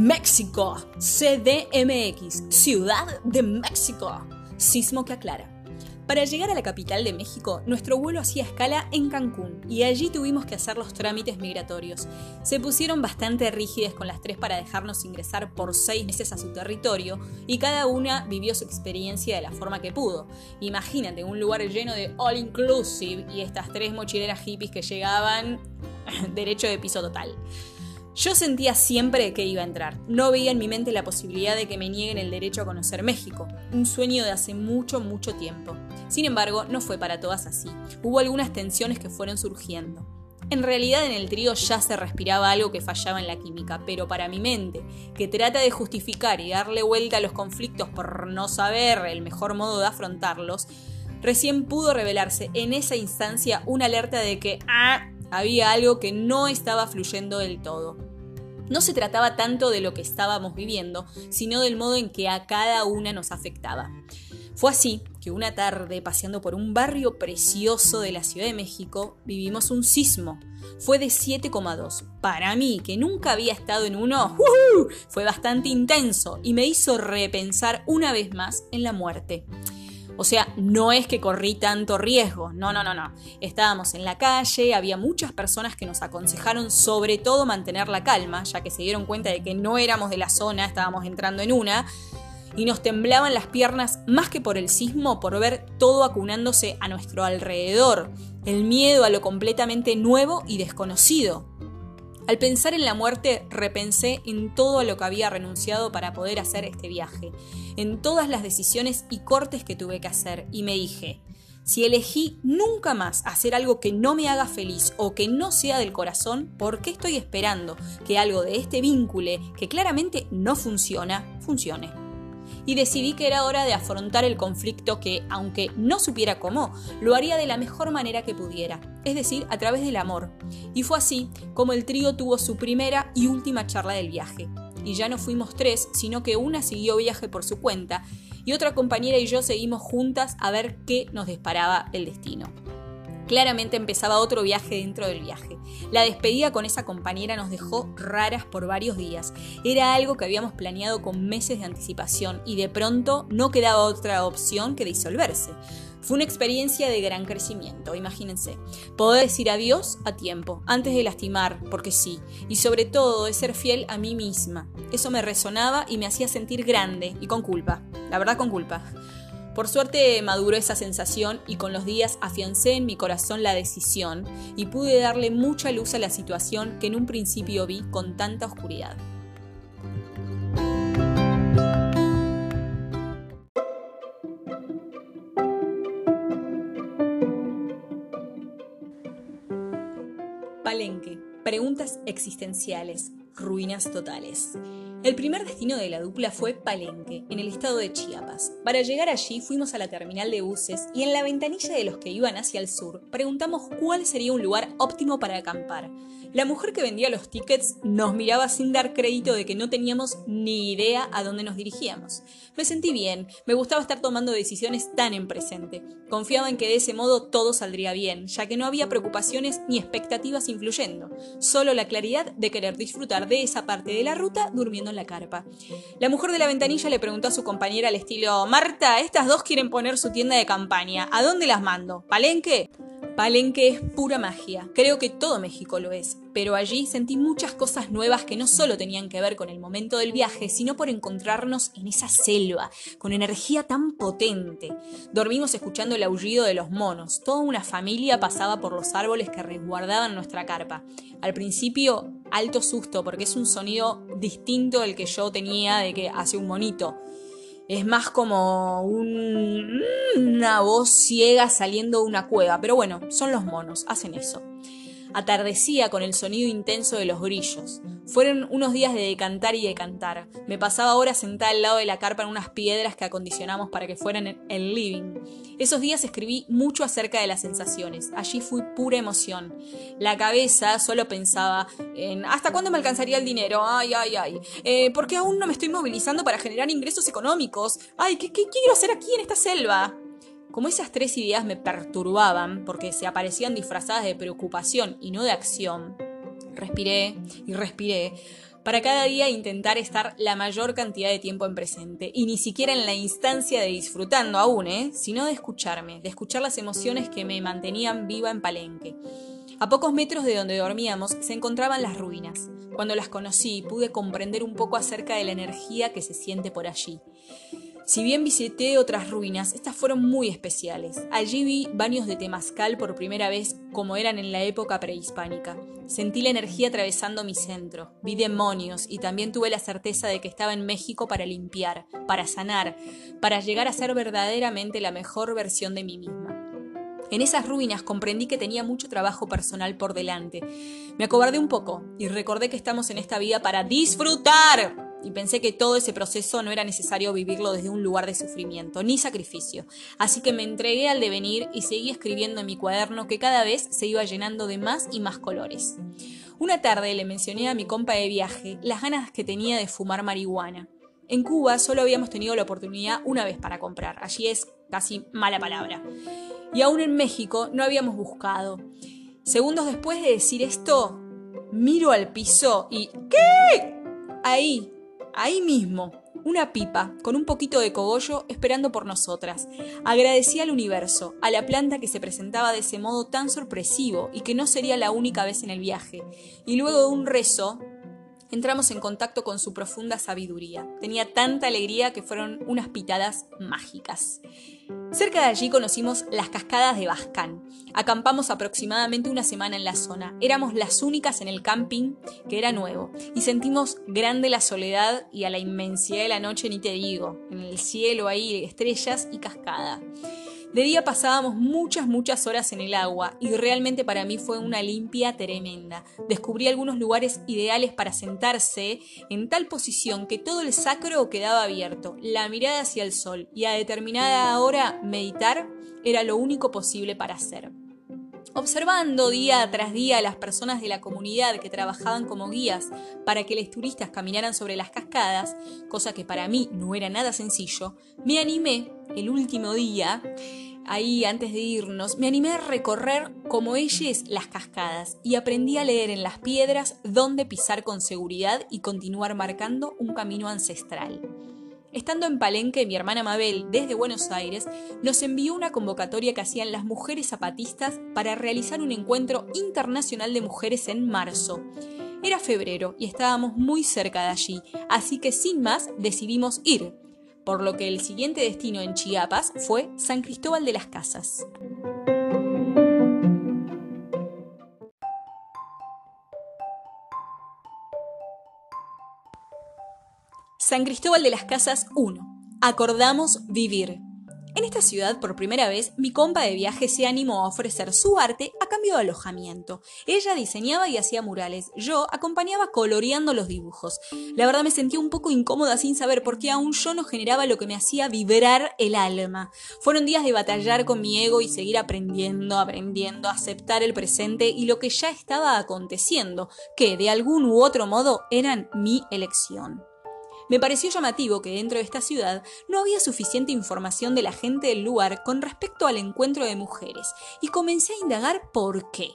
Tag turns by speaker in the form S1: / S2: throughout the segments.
S1: México, CDMX, Ciudad de México. Sismo que aclara. Para llegar a la capital de México, nuestro vuelo hacía escala en Cancún y allí tuvimos que hacer los trámites migratorios. Se pusieron bastante rígidas con las tres para dejarnos ingresar por seis meses a su territorio y cada una vivió su experiencia de la forma que pudo. Imagínate un lugar lleno de all inclusive y estas tres mochileras hippies que llegaban derecho de piso total. Yo sentía siempre que iba a entrar. No veía en mi mente la posibilidad de que me nieguen el derecho a conocer México, un sueño de hace mucho, mucho tiempo. Sin embargo, no fue para todas así. Hubo algunas tensiones que fueron surgiendo. En realidad en el trío ya se respiraba algo que fallaba en la química, pero para mi mente, que trata de justificar y darle vuelta a los conflictos por no saber el mejor modo de afrontarlos, recién pudo revelarse en esa instancia una alerta de que ah, había algo que no estaba fluyendo del todo. No se trataba tanto de lo que estábamos viviendo, sino del modo en que a cada una nos afectaba. Fue así que una tarde, paseando por un barrio precioso de la Ciudad de México, vivimos un sismo. Fue de 7,2. Para mí, que nunca había estado en uno, fue bastante intenso y me hizo repensar una vez más en la muerte. O sea, no es que corrí tanto riesgo, no, no, no, no. Estábamos en la calle, había muchas personas que nos aconsejaron sobre todo mantener la calma, ya que se dieron cuenta de que no éramos de la zona, estábamos entrando en una, y nos temblaban las piernas más que por el sismo, por ver todo acunándose a nuestro alrededor, el miedo a lo completamente nuevo y desconocido. Al pensar en la muerte, repensé en todo lo que había renunciado para poder hacer este viaje, en todas las decisiones y cortes que tuve que hacer, y me dije, si elegí nunca más hacer algo que no me haga feliz o que no sea del corazón, ¿por qué estoy esperando que algo de este vínculo, que claramente no funciona, funcione? Y decidí que era hora de afrontar el conflicto que, aunque no supiera cómo, lo haría de la mejor manera que pudiera, es decir, a través del amor. Y fue así como el trío tuvo su primera y última charla del viaje. Y ya no fuimos tres, sino que una siguió viaje por su cuenta y otra compañera y yo seguimos juntas a ver qué nos disparaba el destino. Claramente empezaba otro viaje dentro del viaje. La despedida con esa compañera nos dejó raras por varios días. Era algo que habíamos planeado con meses de anticipación y de pronto no quedaba otra opción que disolverse. Fue una experiencia de gran crecimiento, imagínense. Poder decir adiós a tiempo, antes de lastimar, porque sí, y sobre todo de ser fiel a mí misma. Eso me resonaba y me hacía sentir grande y con culpa, la verdad con culpa. Por suerte maduró esa sensación y con los días afiancé en mi corazón la decisión y pude darle mucha luz a la situación que en un principio vi con tanta oscuridad. Palenque. Preguntas existenciales. Ruinas totales. El primer destino de la dupla fue Palenque, en el estado de Chiapas. Para llegar allí fuimos a la terminal de buses y en la ventanilla de los que iban hacia el sur preguntamos cuál sería un lugar óptimo para acampar. La mujer que vendía los tickets nos miraba sin dar crédito de que no teníamos ni idea a dónde nos dirigíamos. Me sentí bien, me gustaba estar tomando decisiones tan en presente. Confiaba en que de ese modo todo saldría bien, ya que no había preocupaciones ni expectativas influyendo, solo la claridad de querer disfrutar de esa parte de la ruta durmiendo en la carpa. La mujer de la ventanilla le preguntó a su compañera al estilo, Marta, estas dos quieren poner su tienda de campaña, ¿a dónde las mando? ¿Palenque? Palenque es pura magia. Creo que todo México lo es. Pero allí sentí muchas cosas nuevas que no solo tenían que ver con el momento del viaje, sino por encontrarnos en esa selva, con energía tan potente. Dormimos escuchando el aullido de los monos. Toda una familia pasaba por los árboles que resguardaban nuestra carpa. Al principio, alto susto, porque es un sonido distinto al que yo tenía de que hace un monito es más como una voz ciega saliendo de una cueva. Pero bueno, son los monos, hacen eso. Atardecía con el sonido intenso de los grillos. Fueron unos días de decantar y decantar. Me pasaba horas sentada al lado de la carpa en unas piedras que acondicionamos para que fueran el living. Esos días escribí mucho acerca de las sensaciones. Allí fui pura emoción. La cabeza solo pensaba en ¿hasta cuándo me alcanzaría el dinero? Ay, ay, ay. Eh, ¿Por qué aún no me estoy movilizando para generar ingresos económicos? Ay, ¿qué, ¿qué quiero hacer aquí en esta selva? Como esas tres ideas me perturbaban porque se aparecían disfrazadas de preocupación y no de acción, respiré y respiré, para cada día intentar estar la mayor cantidad de tiempo en presente, y ni siquiera en la instancia de disfrutando aún, ¿eh? sino de escucharme, de escuchar las emociones que me mantenían viva en Palenque. A pocos metros de donde dormíamos se encontraban las ruinas. Cuando las conocí pude comprender un poco acerca de la energía que se siente por allí. Si bien visité otras ruinas, estas fueron muy especiales. Allí vi baños de temazcal por primera vez como eran en la época prehispánica. Sentí la energía atravesando mi centro, vi demonios y también tuve la certeza de que estaba en México para limpiar, para sanar, para llegar a ser verdaderamente la mejor versión de mí misma. En esas ruinas comprendí que tenía mucho trabajo personal por delante. Me acobardé un poco y recordé que estamos en esta vida para disfrutar y pensé que todo ese proceso no era necesario vivirlo desde un lugar de sufrimiento ni sacrificio. Así que me entregué al devenir y seguí escribiendo en mi cuaderno que cada vez se iba llenando de más y más colores. Una tarde le mencioné a mi compa de viaje las ganas que tenía de fumar marihuana. En Cuba solo habíamos tenido la oportunidad una vez para comprar, allí es casi mala palabra. Y aún en México no habíamos buscado. Segundos después de decir esto, miro al piso y ¿qué? Ahí, ahí mismo, una pipa con un poquito de cogollo esperando por nosotras. Agradecí al universo, a la planta que se presentaba de ese modo tan sorpresivo y que no sería la única vez en el viaje. Y luego de un rezo, entramos en contacto con su profunda sabiduría. Tenía tanta alegría que fueron unas pitadas mágicas. Cerca de allí conocimos las cascadas de Bascán. Acampamos aproximadamente una semana en la zona. Éramos las únicas en el camping que era nuevo y sentimos grande la soledad y a la inmensidad de la noche ni te digo. En el cielo ahí estrellas y cascada. De día pasábamos muchas, muchas horas en el agua y realmente para mí fue una limpia tremenda. Descubrí algunos lugares ideales para sentarse en tal posición que todo el sacro quedaba abierto, la mirada hacia el sol y a determinada hora meditar era lo único posible para hacer. Observando día tras día a las personas de la comunidad que trabajaban como guías para que los turistas caminaran sobre las cascadas, cosa que para mí no era nada sencillo, me animé el último día, ahí antes de irnos, me animé a recorrer como ellos las cascadas y aprendí a leer en las piedras dónde pisar con seguridad y continuar marcando un camino ancestral. Estando en Palenque, mi hermana Mabel, desde Buenos Aires, nos envió una convocatoria que hacían las mujeres zapatistas para realizar un encuentro internacional de mujeres en marzo. Era febrero y estábamos muy cerca de allí, así que sin más decidimos ir, por lo que el siguiente destino en Chiapas fue San Cristóbal de las Casas. San Cristóbal de las Casas 1. Acordamos vivir. En esta ciudad, por primera vez, mi compa de viaje se animó a ofrecer su arte a cambio de alojamiento. Ella diseñaba y hacía murales. Yo acompañaba coloreando los dibujos. La verdad me sentía un poco incómoda sin saber por qué aún yo no generaba lo que me hacía vibrar el alma. Fueron días de batallar con mi ego y seguir aprendiendo, aprendiendo, aceptar el presente y lo que ya estaba aconteciendo, que de algún u otro modo eran mi elección. Me pareció llamativo que dentro de esta ciudad no había suficiente información de la gente del lugar con respecto al encuentro de mujeres, y comencé a indagar por qué.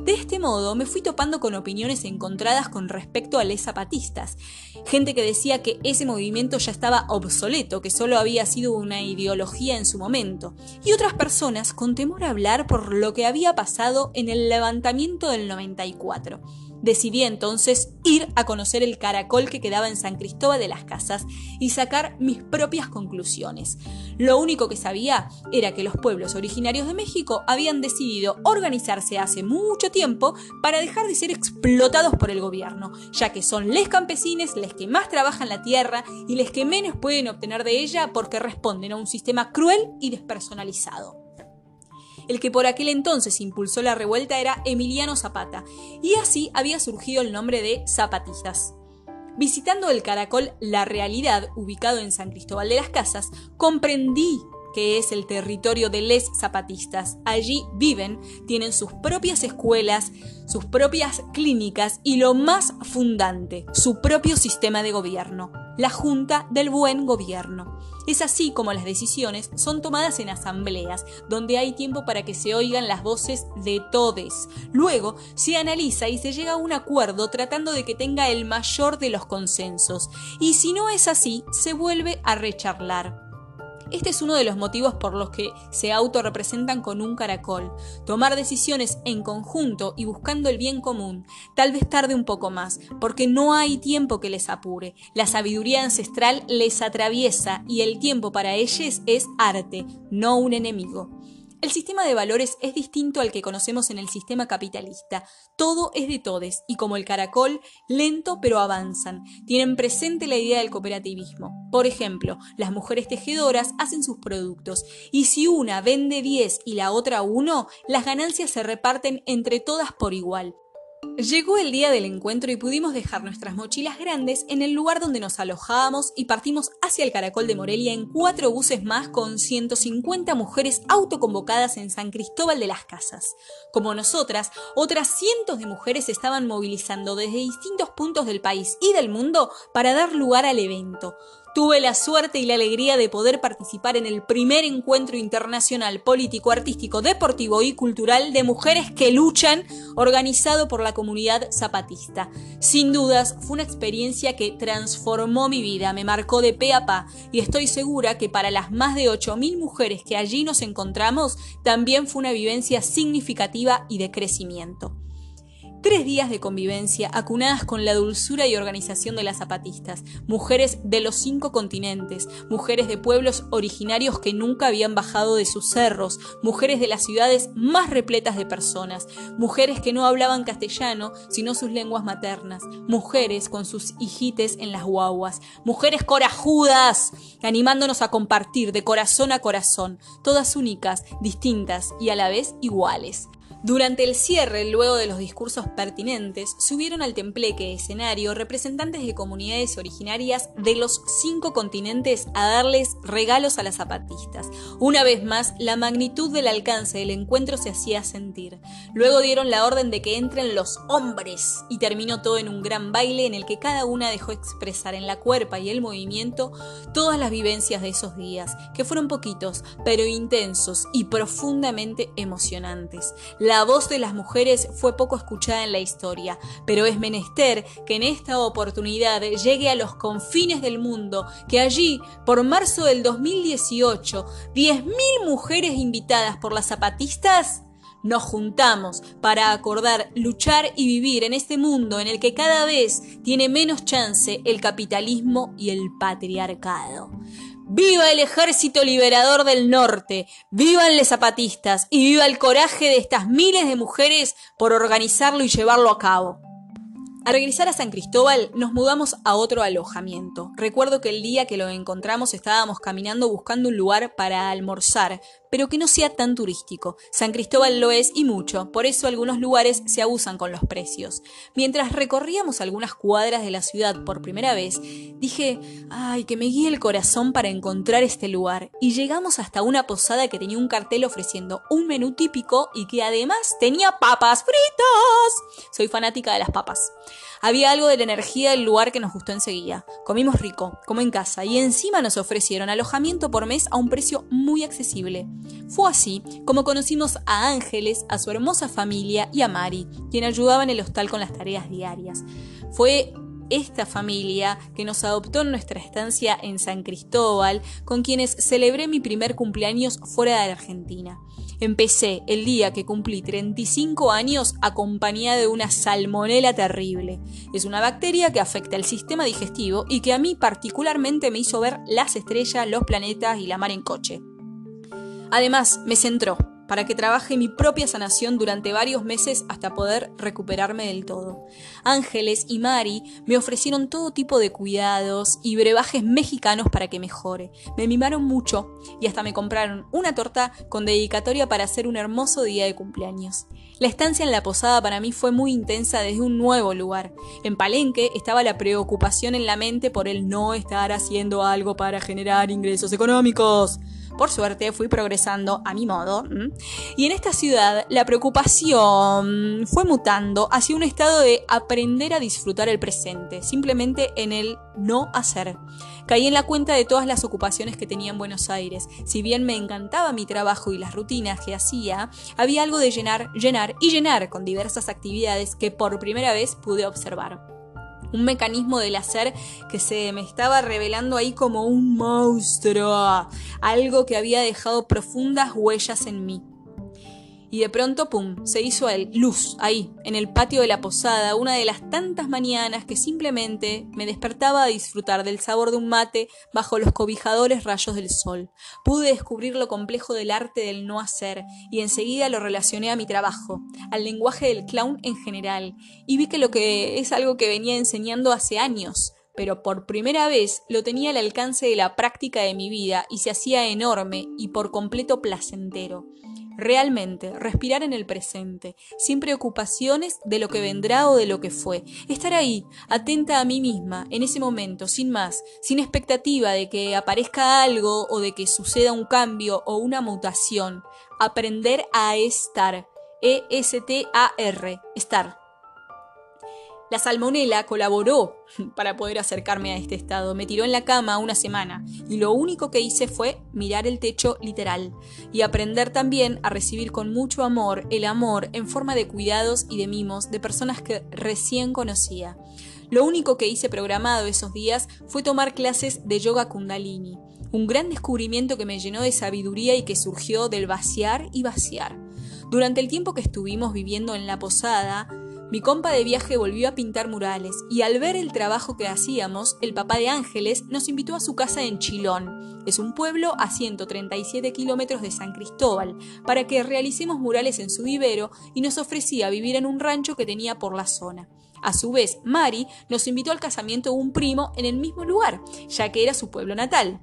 S1: De este modo me fui topando con opiniones encontradas con respecto a les zapatistas, gente que decía que ese movimiento ya estaba obsoleto, que solo había sido una ideología en su momento, y otras personas con temor a hablar por lo que había pasado en el levantamiento del 94 Decidí entonces ir a conocer el caracol que quedaba en San Cristóbal de las Casas y sacar mis propias conclusiones. Lo único que sabía era que los pueblos originarios de México habían decidido organizarse hace mucho tiempo para dejar de ser explotados por el gobierno, ya que son les campesines les que más trabajan la tierra y les que menos pueden obtener de ella porque responden a un sistema cruel y despersonalizado. El que por aquel entonces impulsó la revuelta era Emiliano Zapata, y así había surgido el nombre de Zapatistas. Visitando el caracol La Realidad, ubicado en San Cristóbal de las Casas, comprendí que es el territorio de les zapatistas. Allí viven, tienen sus propias escuelas, sus propias clínicas y lo más fundante, su propio sistema de gobierno, la Junta del Buen Gobierno. Es así como las decisiones son tomadas en asambleas, donde hay tiempo para que se oigan las voces de todes. Luego se analiza y se llega a un acuerdo tratando de que tenga el mayor de los consensos. Y si no es así, se vuelve a recharlar. Este es uno de los motivos por los que se autorrepresentan con un caracol. Tomar decisiones en conjunto y buscando el bien común. Tal vez tarde un poco más, porque no hay tiempo que les apure. La sabiduría ancestral les atraviesa y el tiempo para ellos es arte, no un enemigo. El sistema de valores es distinto al que conocemos en el sistema capitalista. Todo es de todes y como el caracol, lento pero avanzan. Tienen presente la idea del cooperativismo. Por ejemplo, las mujeres tejedoras hacen sus productos y si una vende 10 y la otra 1, las ganancias se reparten entre todas por igual. Llegó el día del encuentro y pudimos dejar nuestras mochilas grandes en el lugar donde nos alojábamos y partimos hacia el Caracol de Morelia en cuatro buses más con 150 mujeres autoconvocadas en San Cristóbal de las Casas. Como nosotras, otras cientos de mujeres estaban movilizando desde distintos puntos del país y del mundo para dar lugar al evento. Tuve la suerte y la alegría de poder participar en el primer encuentro internacional político, artístico, deportivo y cultural de mujeres que luchan organizado por la comunidad zapatista. Sin dudas, fue una experiencia que transformó mi vida, me marcó de pe a pa y estoy segura que para las más de 8.000 mujeres que allí nos encontramos también fue una vivencia significativa y de crecimiento. Tres días de convivencia acunadas con la dulzura y organización de las zapatistas, mujeres de los cinco continentes, mujeres de pueblos originarios que nunca habían bajado de sus cerros, mujeres de las ciudades más repletas de personas, mujeres que no hablaban castellano sino sus lenguas maternas, mujeres con sus hijites en las guaguas, mujeres corajudas, animándonos a compartir de corazón a corazón, todas únicas, distintas y a la vez iguales. Durante el cierre, luego de los discursos pertinentes, subieron al tembleque escenario representantes de comunidades originarias de los cinco continentes a darles regalos a las zapatistas. Una vez más, la magnitud del alcance del encuentro se hacía sentir. Luego dieron la orden de que entren los hombres y terminó todo en un gran baile en el que cada una dejó expresar en la cuerpa y el movimiento todas las vivencias de esos días, que fueron poquitos, pero intensos y profundamente emocionantes. La voz de las mujeres fue poco escuchada en la historia, pero es menester que en esta oportunidad llegue a los confines del mundo, que allí, por marzo del 2018, 10.000 mujeres invitadas por las zapatistas nos juntamos para acordar luchar y vivir en este mundo en el que cada vez tiene menos chance el capitalismo y el patriarcado. ¡Viva el ejército liberador del norte! ¡Vivan los zapatistas! Y viva el coraje de estas miles de mujeres por organizarlo y llevarlo a cabo. Al regresar a San Cristóbal, nos mudamos a otro alojamiento. Recuerdo que el día que lo encontramos estábamos caminando buscando un lugar para almorzar, pero que no sea tan turístico. San Cristóbal lo es y mucho, por eso algunos lugares se abusan con los precios. Mientras recorríamos algunas cuadras de la ciudad por primera vez, dije, ay, que me guíe el corazón para encontrar este lugar. Y llegamos hasta una posada que tenía un cartel ofreciendo un menú típico y que además tenía papas fritas. Soy fanática de las papas. Había algo de la energía del lugar que nos gustó enseguida. Comimos rico, como en casa, y encima nos ofrecieron alojamiento por mes a un precio muy accesible. Fue así como conocimos a Ángeles, a su hermosa familia y a Mari, quien ayudaba en el hostal con las tareas diarias. Fue esta familia que nos adoptó en nuestra estancia en San Cristóbal, con quienes celebré mi primer cumpleaños fuera de la Argentina. Empecé el día que cumplí 35 años acompañada de una salmonela terrible. Es una bacteria que afecta el sistema digestivo y que a mí particularmente me hizo ver las estrellas, los planetas y la mar en coche. Además, me centró para que trabaje mi propia sanación durante varios meses hasta poder recuperarme del todo. Ángeles y Mari me ofrecieron todo tipo de cuidados y brebajes mexicanos para que mejore. Me mimaron mucho y hasta me compraron una torta con dedicatoria para hacer un hermoso día de cumpleaños. La estancia en la posada para mí fue muy intensa desde un nuevo lugar. En Palenque estaba la preocupación en la mente por el no estar haciendo algo para generar ingresos económicos. Por suerte fui progresando a mi modo. Y en esta ciudad la preocupación fue mutando hacia un estado de aprender a disfrutar el presente, simplemente en el no hacer. Caí en la cuenta de todas las ocupaciones que tenía en Buenos Aires. Si bien me encantaba mi trabajo y las rutinas que hacía, había algo de llenar, llenar y llenar con diversas actividades que por primera vez pude observar. Un mecanismo del hacer que se me estaba revelando ahí como un monstruo, algo que había dejado profundas huellas en mí. Y de pronto, ¡pum!, se hizo él, luz, ahí, en el patio de la posada, una de las tantas mañanas que simplemente me despertaba a disfrutar del sabor de un mate bajo los cobijadores rayos del sol. Pude descubrir lo complejo del arte del no hacer, y enseguida lo relacioné a mi trabajo, al lenguaje del clown en general, y vi que lo que es algo que venía enseñando hace años, pero por primera vez lo tenía al alcance de la práctica de mi vida y se hacía enorme y por completo placentero. Realmente, respirar en el presente, sin preocupaciones de lo que vendrá o de lo que fue. Estar ahí, atenta a mí misma, en ese momento, sin más, sin expectativa de que aparezca algo o de que suceda un cambio o una mutación. Aprender a estar. E-S-T-A-R. Estar. La salmonela colaboró para poder acercarme a este estado. Me tiró en la cama una semana y lo único que hice fue mirar el techo literal y aprender también a recibir con mucho amor el amor en forma de cuidados y de mimos de personas que recién conocía. Lo único que hice programado esos días fue tomar clases de yoga kundalini, un gran descubrimiento que me llenó de sabiduría y que surgió del vaciar y vaciar. Durante el tiempo que estuvimos viviendo en la posada, mi compa de viaje volvió a pintar murales y al ver el trabajo que hacíamos, el papá de Ángeles nos invitó a su casa en Chilón. Es un pueblo a 137 kilómetros de San Cristóbal, para que realicemos murales en su vivero y nos ofrecía vivir en un rancho que tenía por la zona. A su vez, Mari nos invitó al casamiento de un primo en el mismo lugar, ya que era su pueblo natal.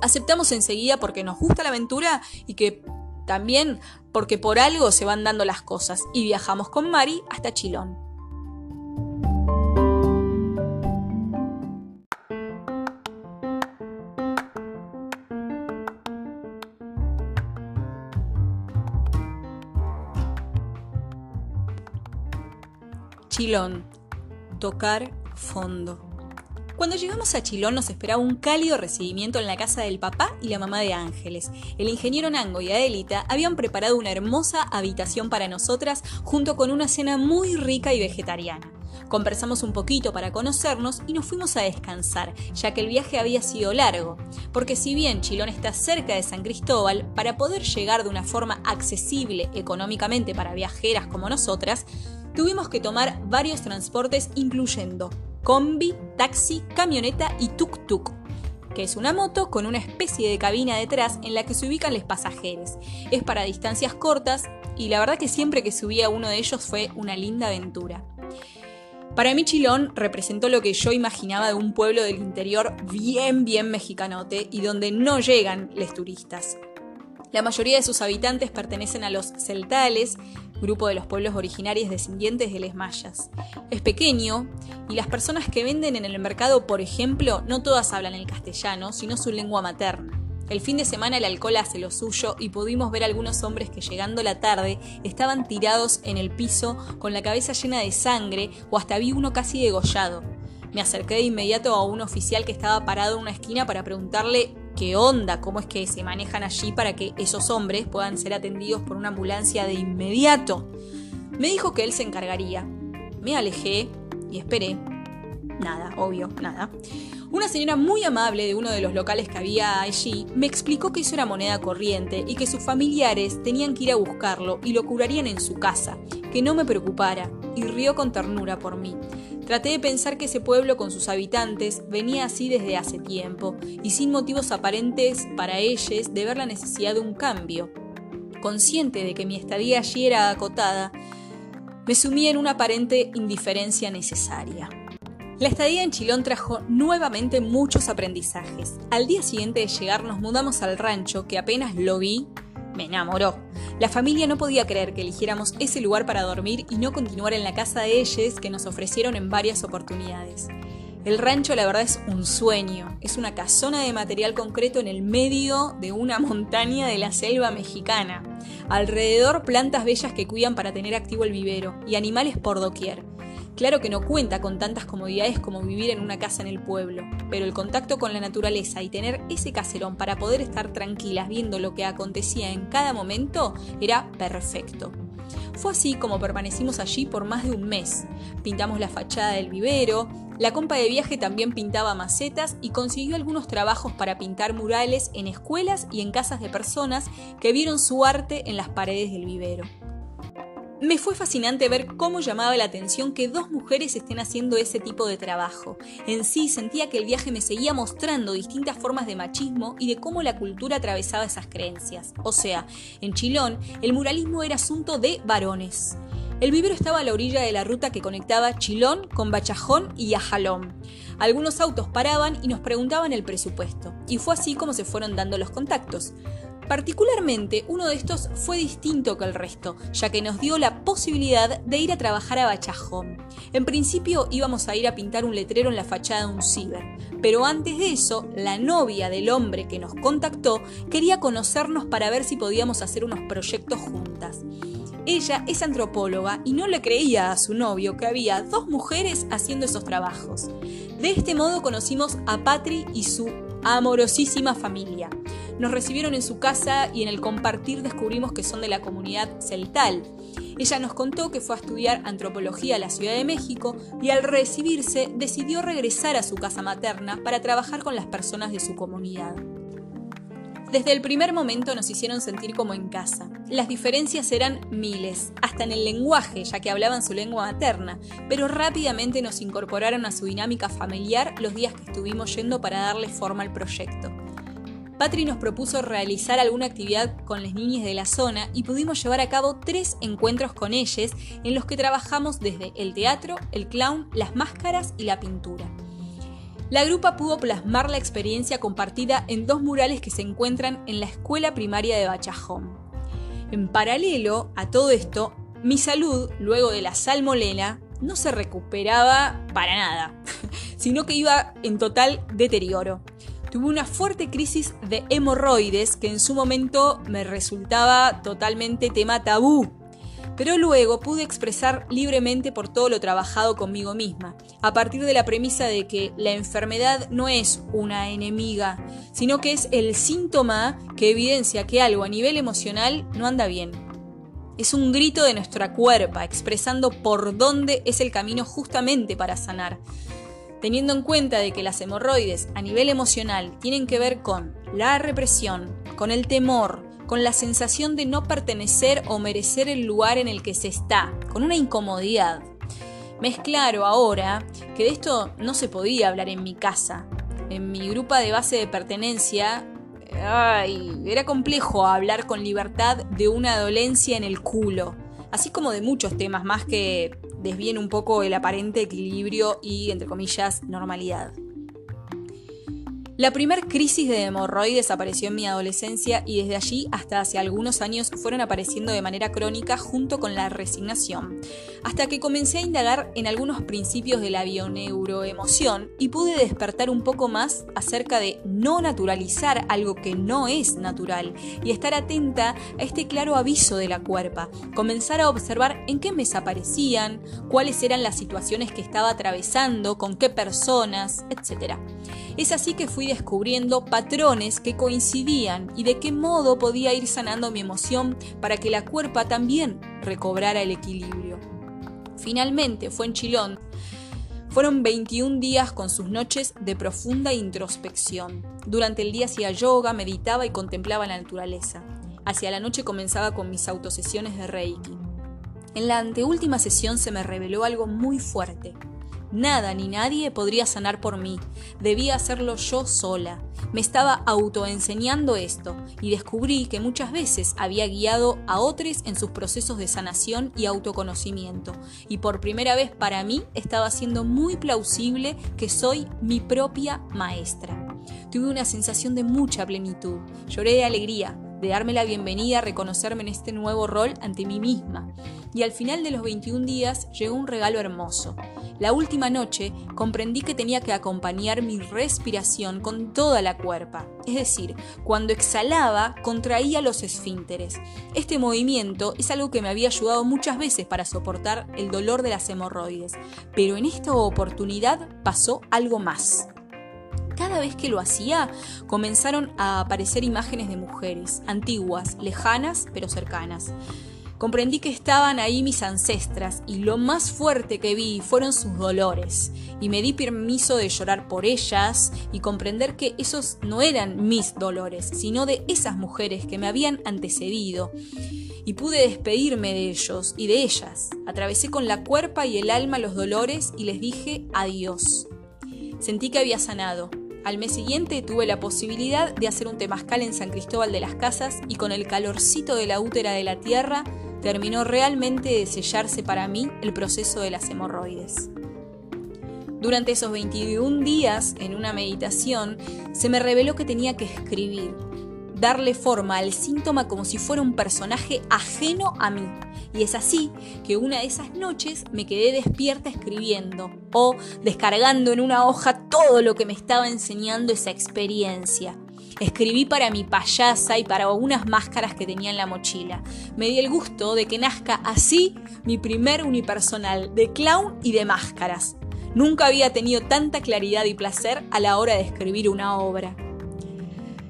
S1: Aceptamos enseguida porque nos gusta la aventura y que también porque por algo se van dando las cosas y viajamos con Mari hasta Chilón. Chilón. Tocar fondo. Cuando llegamos a Chilón nos esperaba un cálido recibimiento en la casa del papá y la mamá de Ángeles. El ingeniero Nango y Adelita habían preparado una hermosa habitación para nosotras junto con una cena muy rica y vegetariana. Conversamos un poquito para conocernos y nos fuimos a descansar, ya que el viaje había sido largo, porque si bien Chilón está cerca de San Cristóbal, para poder llegar de una forma accesible económicamente para viajeras como nosotras, tuvimos que tomar varios transportes incluyendo combi, taxi, camioneta y tuk-tuk, que es una moto con una especie de cabina detrás en la que se ubican los pasajeros. Es para distancias cortas y la verdad que siempre que subía uno de ellos fue una linda aventura. Para mí Chilón representó lo que yo imaginaba de un pueblo del interior bien, bien mexicanote y donde no llegan los turistas. La mayoría de sus habitantes pertenecen a los celtales, grupo de los pueblos originarios descendientes de les mayas. Es pequeño y las personas que venden en el mercado, por ejemplo, no todas hablan el castellano, sino su lengua materna. El fin de semana el alcohol hace lo suyo y pudimos ver algunos hombres que llegando la tarde estaban tirados en el piso con la cabeza llena de sangre o hasta vi uno casi degollado. Me acerqué de inmediato a un oficial que estaba parado en una esquina para preguntarle qué onda, cómo es que se manejan allí para que esos hombres puedan ser atendidos por una ambulancia de inmediato. Me dijo que él se encargaría. Me alejé y esperé. Nada, obvio, nada. Una señora muy amable de uno de los locales que había allí me explicó que eso era moneda corriente y que sus familiares tenían que ir a buscarlo y lo curarían en su casa, que no me preocupara, y rió con ternura por mí. Traté de pensar que ese pueblo con sus habitantes venía así desde hace tiempo y sin motivos aparentes para ellos de ver la necesidad de un cambio. Consciente de que mi estadía allí era acotada, me sumí en una aparente indiferencia necesaria. La estadía en Chilón trajo nuevamente muchos aprendizajes. Al día siguiente de llegar nos mudamos al rancho que apenas lo vi me enamoró. La familia no podía creer que eligiéramos ese lugar para dormir y no continuar en la casa de ellos que nos ofrecieron en varias oportunidades. El rancho la verdad es un sueño, es una casona de material concreto en el medio de una montaña de la selva mexicana. Alrededor plantas bellas que cuidan para tener activo el vivero y animales por doquier. Claro que no cuenta con tantas comodidades como vivir en una casa en el pueblo, pero el contacto con la naturaleza y tener ese caserón para poder estar tranquilas viendo lo que acontecía en cada momento era perfecto. Fue así como permanecimos allí por más de un mes. Pintamos la fachada del vivero, la compa de viaje también pintaba macetas y consiguió algunos trabajos para pintar murales en escuelas y en casas de personas que vieron su arte en las paredes del vivero. Me fue fascinante ver cómo llamaba la atención que dos mujeres estén haciendo ese tipo de trabajo. En sí sentía que el viaje me seguía mostrando distintas formas de machismo y de cómo la cultura atravesaba esas creencias. O sea, en Chilón, el muralismo era asunto de varones. El vivero estaba a la orilla de la ruta que conectaba Chilón con Bachajón y Ajalón. Algunos autos paraban y nos preguntaban el presupuesto, y fue así como se fueron dando los contactos. Particularmente, uno de estos fue distinto que el resto, ya que nos dio la posibilidad de ir a trabajar a Bachajón. En principio íbamos a ir a pintar un letrero en la fachada de un ciber, pero antes de eso, la novia del hombre que nos contactó quería conocernos para ver si podíamos hacer unos proyectos juntas. Ella es antropóloga y no le creía a su novio que había dos mujeres haciendo esos trabajos. De este modo conocimos a Patri y su amorosísima familia. Nos recibieron en su casa y en el compartir descubrimos que son de la comunidad celtal. Ella nos contó que fue a estudiar antropología a la Ciudad de México y al recibirse decidió regresar a su casa materna para trabajar con las personas de su comunidad. Desde el primer momento nos hicieron sentir como en casa. Las diferencias eran miles, hasta en el lenguaje, ya que hablaban su lengua materna, pero rápidamente nos incorporaron a su dinámica familiar los días que estuvimos yendo para darle forma al proyecto. Patri nos propuso realizar alguna actividad con las niñas de la zona y pudimos llevar a cabo tres encuentros con ellas en los que trabajamos desde el teatro, el clown, las máscaras y la pintura. La grupa pudo plasmar la experiencia compartida en dos murales que se encuentran en la escuela primaria de Bachajón. En paralelo a todo esto, mi salud, luego de la salmolena, no se recuperaba para nada, sino que iba en total deterioro. Tuve una fuerte crisis de hemorroides que en su momento me resultaba totalmente tema tabú pero luego pude expresar libremente por todo lo trabajado conmigo misma, a partir de la premisa de que la enfermedad no es una enemiga, sino que es el síntoma que evidencia que algo a nivel emocional no anda bien. Es un grito de nuestra cuerpa expresando por dónde es el camino justamente para sanar. Teniendo en cuenta de que las hemorroides a nivel emocional tienen que ver con la represión, con el temor, con la sensación de no pertenecer o merecer el lugar en el que se está, con una incomodidad. Me es claro ahora que de esto no se podía hablar en mi casa. En mi grupo de base de pertenencia, era complejo hablar con libertad de una dolencia en el culo, así como de muchos temas más que desvíen un poco el aparente equilibrio y, entre comillas, normalidad. La primer crisis de hemorroides apareció en mi adolescencia y desde allí hasta hace algunos años fueron apareciendo de manera crónica junto con la resignación, hasta que comencé a indagar en algunos principios de la bioneuroemoción y pude despertar un poco más acerca de no naturalizar algo que no es natural y estar atenta a este claro aviso de la cuerpa, comenzar a observar en qué mes aparecían, cuáles eran las situaciones que estaba atravesando, con qué personas, etc. Es así que fui descubriendo patrones que coincidían y de qué modo podía ir sanando mi emoción para que la cuerpa también recobrara el equilibrio. Finalmente fue en Chilón. Fueron 21 días con sus noches de profunda introspección. Durante el día hacía yoga, meditaba y contemplaba la naturaleza. Hacia la noche comenzaba con mis autosesiones de Reiki. En la anteúltima sesión se me reveló algo muy fuerte. Nada ni nadie podría sanar por mí. Debía hacerlo yo sola. Me estaba autoenseñando esto y descubrí que muchas veces había guiado a otros en sus procesos de sanación y autoconocimiento. Y por primera vez para mí estaba siendo muy plausible que soy mi propia maestra. Tuve una sensación de mucha plenitud. Lloré de alegría, de darme la bienvenida, reconocerme en este nuevo rol ante mí misma. Y al final de los 21 días llegó un regalo hermoso. La última noche comprendí que tenía que acompañar mi respiración con toda la cuerpa, es decir, cuando exhalaba contraía los esfínteres. Este movimiento es algo que me había ayudado muchas veces para soportar el dolor de las hemorroides, pero en esta oportunidad pasó algo más. Cada vez que lo hacía, comenzaron a aparecer imágenes de mujeres, antiguas, lejanas, pero cercanas. Comprendí que estaban ahí mis ancestras y lo más fuerte que vi fueron sus dolores y me di permiso de llorar por ellas y comprender que esos no eran mis dolores, sino de esas mujeres que me habían antecedido y pude despedirme de ellos y de ellas. Atravesé con la cuerpa y el alma los dolores y les dije adiós. Sentí que había sanado, al mes siguiente tuve la posibilidad de hacer un temazcal en San Cristóbal de las Casas y con el calorcito de la útera de la tierra terminó realmente de sellarse para mí el proceso de las hemorroides. Durante esos 21 días, en una meditación, se me reveló que tenía que escribir, darle forma al síntoma como si fuera un personaje ajeno a mí, y es así que una de esas noches me quedé despierta escribiendo o descargando en una hoja todo lo que me estaba enseñando esa experiencia. Escribí para mi payasa y para unas máscaras que tenía en la mochila. Me di el gusto de que nazca así mi primer unipersonal de clown y de máscaras. Nunca había tenido tanta claridad y placer a la hora de escribir una obra.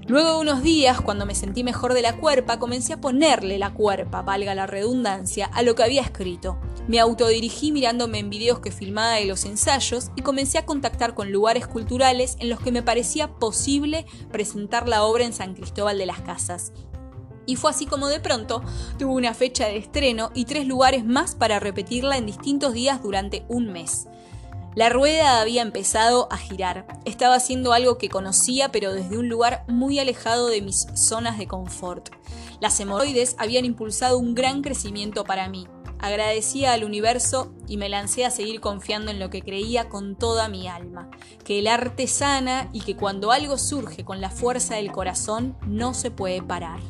S1: Luego de unos días, cuando me sentí mejor de la cuerpa, comencé a ponerle la cuerpa, valga la redundancia, a lo que había escrito. Me autodirigí mirándome en videos que filmaba de los ensayos y comencé a contactar con lugares culturales en los que me parecía posible presentar la obra en San Cristóbal de las Casas. Y fue así como de pronto tuve una fecha de estreno y tres lugares más para repetirla en distintos días durante un mes. La rueda había empezado a girar. Estaba haciendo algo que conocía, pero desde un lugar muy alejado de mis zonas de confort. Las hemorroides habían impulsado un gran crecimiento para mí. Agradecía al universo y me lancé a seguir confiando en lo que creía con toda mi alma, que el arte sana y que cuando algo surge con la fuerza del corazón no se puede parar.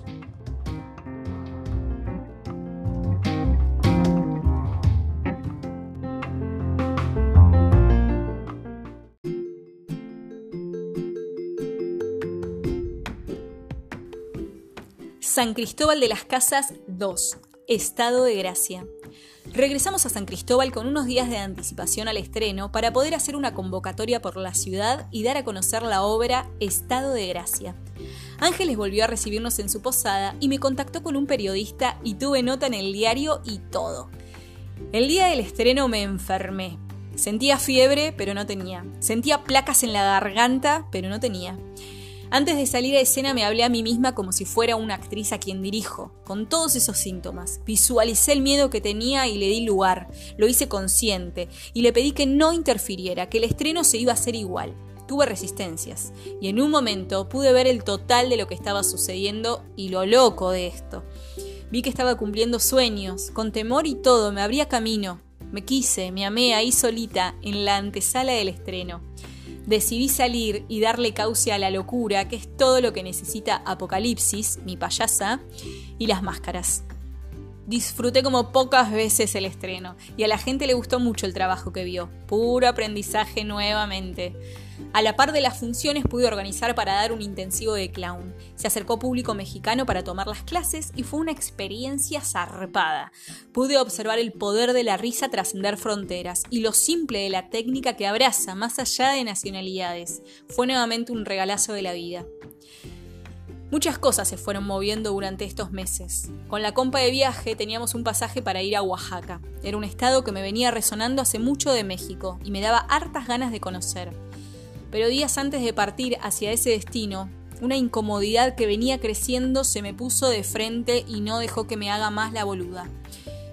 S1: San Cristóbal de las Casas 2, Estado de Gracia. Regresamos a San Cristóbal con unos días de anticipación al estreno para poder hacer una convocatoria por la ciudad y dar a conocer la obra Estado de Gracia. Ángeles volvió a recibirnos en su posada y me contactó con un periodista y tuve nota en el diario y todo. El día del estreno me enfermé. Sentía fiebre, pero no tenía. Sentía placas en la garganta, pero no tenía. Antes de salir a escena me hablé a mí misma como si fuera una actriz a quien dirijo, con todos esos síntomas. Visualicé el miedo que tenía y le di lugar, lo hice consciente y le pedí que no interfiriera, que el estreno se iba a hacer igual. Tuve resistencias y en un momento pude ver el total de lo que estaba sucediendo y lo loco de esto. Vi que estaba cumpliendo sueños, con temor y todo, me abría camino. Me quise, me amé ahí solita, en la antesala del estreno decidí salir y darle cauce a la locura, que es todo lo que necesita Apocalipsis, mi payasa, y las máscaras. Disfruté como pocas veces el estreno y a la gente le gustó mucho el trabajo que vio. Puro aprendizaje nuevamente. A la par de las funciones pude organizar para dar un intensivo de clown. Se acercó público mexicano para tomar las clases y fue una experiencia zarpada. Pude observar el poder de la risa trascender fronteras y lo simple de la técnica que abraza más allá de nacionalidades. Fue nuevamente un regalazo de la vida. Muchas cosas se fueron moviendo durante estos meses. Con la compa de viaje teníamos un pasaje para ir a Oaxaca. Era un estado que me venía resonando hace mucho de México y me daba hartas ganas de conocer pero días antes de partir hacia ese destino, una incomodidad que venía creciendo se me puso de frente y no dejó que me haga más la boluda.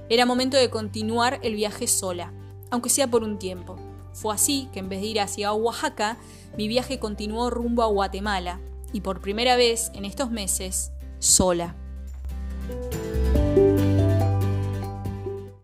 S1: Era momento de continuar el viaje sola, aunque sea por un tiempo. Fue así que en vez de ir hacia Oaxaca, mi viaje continuó rumbo a Guatemala, y por primera vez en estos meses, sola.